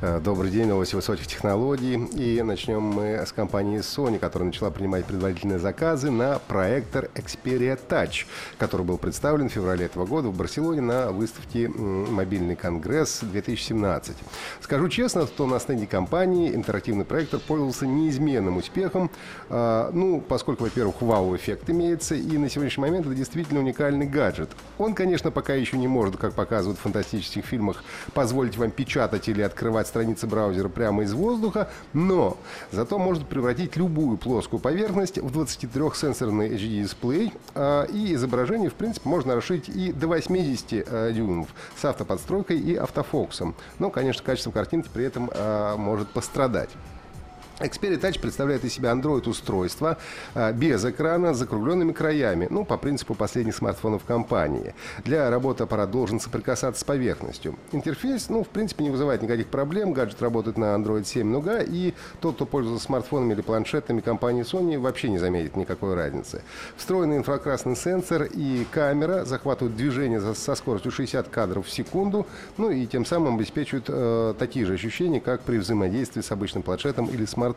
Э, Добрый день, новости высоких технологий. И начнем мы с компании Sony, которая начала принимать предварительные заказы на проектор Xperia Touch, который был представлен в феврале этого года в Барселоне на выставке «Мобильный конгресс-2017». Скажу честно, что на стенде компании интерактивный проектор пользовался неизменным успехом. А, Ну, поскольку, во-первых, вау-эффект имеется, и на сегодняшний момент это действительно уникальный гаджет. Он, конечно, пока еще не может, как показывают в фантастических фильмах, позволить вам печатать или открывать страницы браузера прямо из воздуха, но зато может превратить любую плоскую поверхность в 23-сенсорный HD-дисплей, а, и изображение, в принципе, можно расширить и до 80 а, дюймов с автоподстройкой и автофокусом. Но, конечно, качество картинки при этом а, может пострадать. Xperia Touch представляет из себя Android-устройство а, без экрана с закругленными краями, ну, по принципу последних смартфонов компании. Для работы аппарат должен соприкасаться с поверхностью. Интерфейс, ну, в принципе, не вызывает никаких проблем. Гаджет работает на Android 7 Nougat, и тот, кто пользуется смартфонами или планшетами компании Sony, вообще не заметит никакой разницы. Встроенный инфракрасный сенсор и камера захватывают движение со скоростью 60 кадров в секунду, ну и тем самым обеспечивают э, такие же ощущения, как при взаимодействии с обычным планшетом или смартфоном.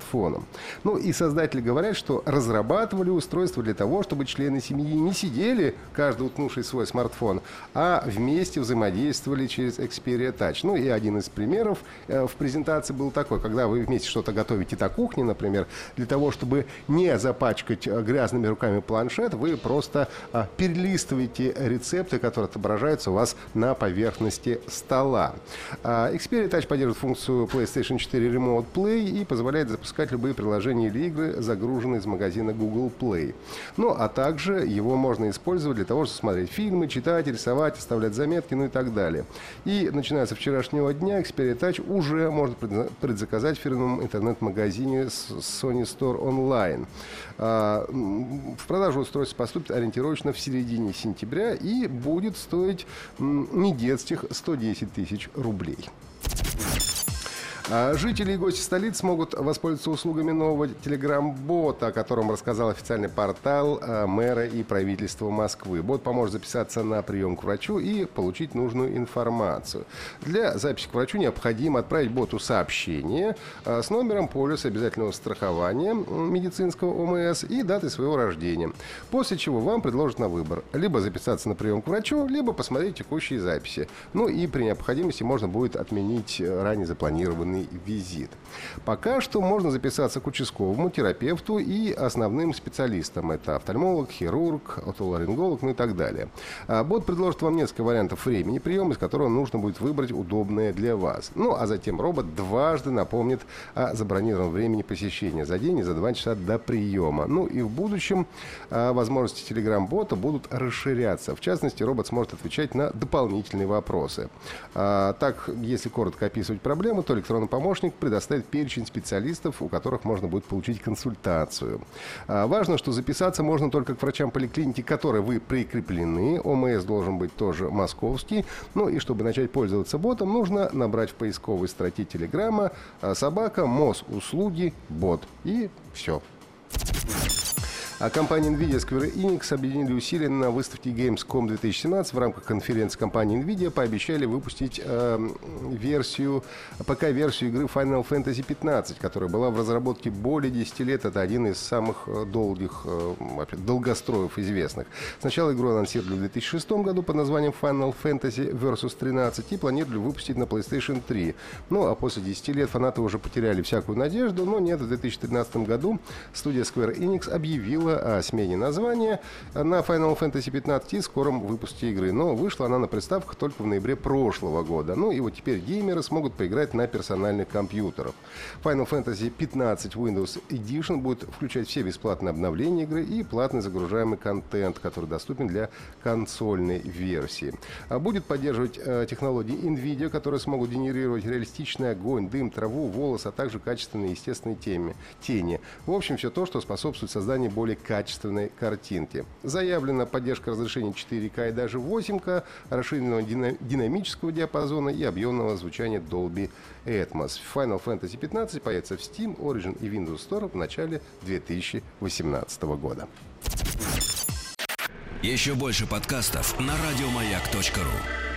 Ну и создатели говорят, что разрабатывали устройство для того, чтобы члены семьи не сидели, каждый утнувший в свой смартфон, а вместе взаимодействовали через Xperia Touch. Ну и один из примеров э, в презентации был такой, когда вы вместе что-то готовите на кухне, например, для того, чтобы не запачкать э, грязными руками планшет, вы просто а, перелистываете рецепты, которые отображаются у вас на поверхности стола. А, Xperia Touch поддерживает функцию PlayStation 4 Remote Play и позволяет запускать любые приложения или игры, загруженные из магазина Google Play. Ну, а также его можно использовать для того, чтобы смотреть фильмы, читать, рисовать, оставлять заметки, ну и так далее. И начиная со вчерашнего дня Xperia Touch уже можно предза- предзаказать в фирменном интернет-магазине Sony Store Online. А, В продажу устройство поступит ориентировочно в середине сентября и будет стоить не детских 110 тысяч рублей. А Жители и гости столиц смогут воспользоваться услугами нового телеграм-бота, о котором рассказал официальный портал а, мэра и правительства Москвы. Бот поможет записаться на прием к врачу и получить нужную информацию. Для записи к врачу необходимо отправить боту сообщение а, с номером полиса обязательного страхования медицинского ОМС и датой своего рождения. После чего вам предложат на выбор либо записаться на прием к врачу, либо посмотреть текущие записи. Ну и при необходимости можно будет отменить э, ранее запланированный визит. Пока что можно записаться к участковому, терапевту и основным специалистам. Это офтальмолог, хирург, отоларинголог, ну и так далее. А Бот предложит вам несколько вариантов времени приема, из которого нужно будет выбрать удобное для вас. Ну, а затем робот дважды напомнит о забронированном времени посещения за день и за два часа до приема. Ну и в будущем а, возможности телеграм-бота будут расширяться. В частности, робот сможет отвечать на дополнительные вопросы. А, так, если коротко описывать проблему, то электронный помощник предоставит перечень специалистов, у которых можно будет получить консультацию. А, важно, что записаться можно только к врачам поликлиники, к которой вы прикреплены. ОМС должен быть тоже московский. Ну и чтобы начать пользоваться ботом, нужно набрать в поисковой строке Телеграма а, собака МОС услуги бот. И все. А компания NVIDIA Square Enix объединили усилия на выставке Gamescom 2017. В рамках конференции компании NVIDIA пообещали выпустить э, версию, ПК-версию игры Final Fantasy 15, которая была в разработке более 10 лет. Это один из самых э, долгих, э, долгостроев известных. Сначала игру анонсировали в 2006 году под названием Final Fantasy Versus 13 и планировали выпустить на PlayStation 3. Ну, а после 10 лет фанаты уже потеряли всякую надежду, но нет, в 2013 году студия Square Enix объявила объявила о смене названия на Final Fantasy 15 и скором выпуске игры. Но вышла она на приставках только в ноябре прошлого года. Ну и вот теперь геймеры смогут поиграть на персональных компьютерах. Final Fantasy 15 Windows Edition будет включать все бесплатные обновления игры и платный загружаемый контент, который доступен для консольной версии. А будет поддерживать э, технологии NVIDIA, которые смогут генерировать реалистичный огонь, дым, траву, волос, а также качественные естественные теме, тени. В общем, все то, что способствует созданию более качественной картинки. Заявлена поддержка разрешения 4К и даже 8К, расширенного динамического диапазона и объемного звучания Dolby Atmos. Final Fantasy 15 появится в Steam, Origin и Windows Store в начале 2018 года. Еще больше подкастов на радиомаяк.ру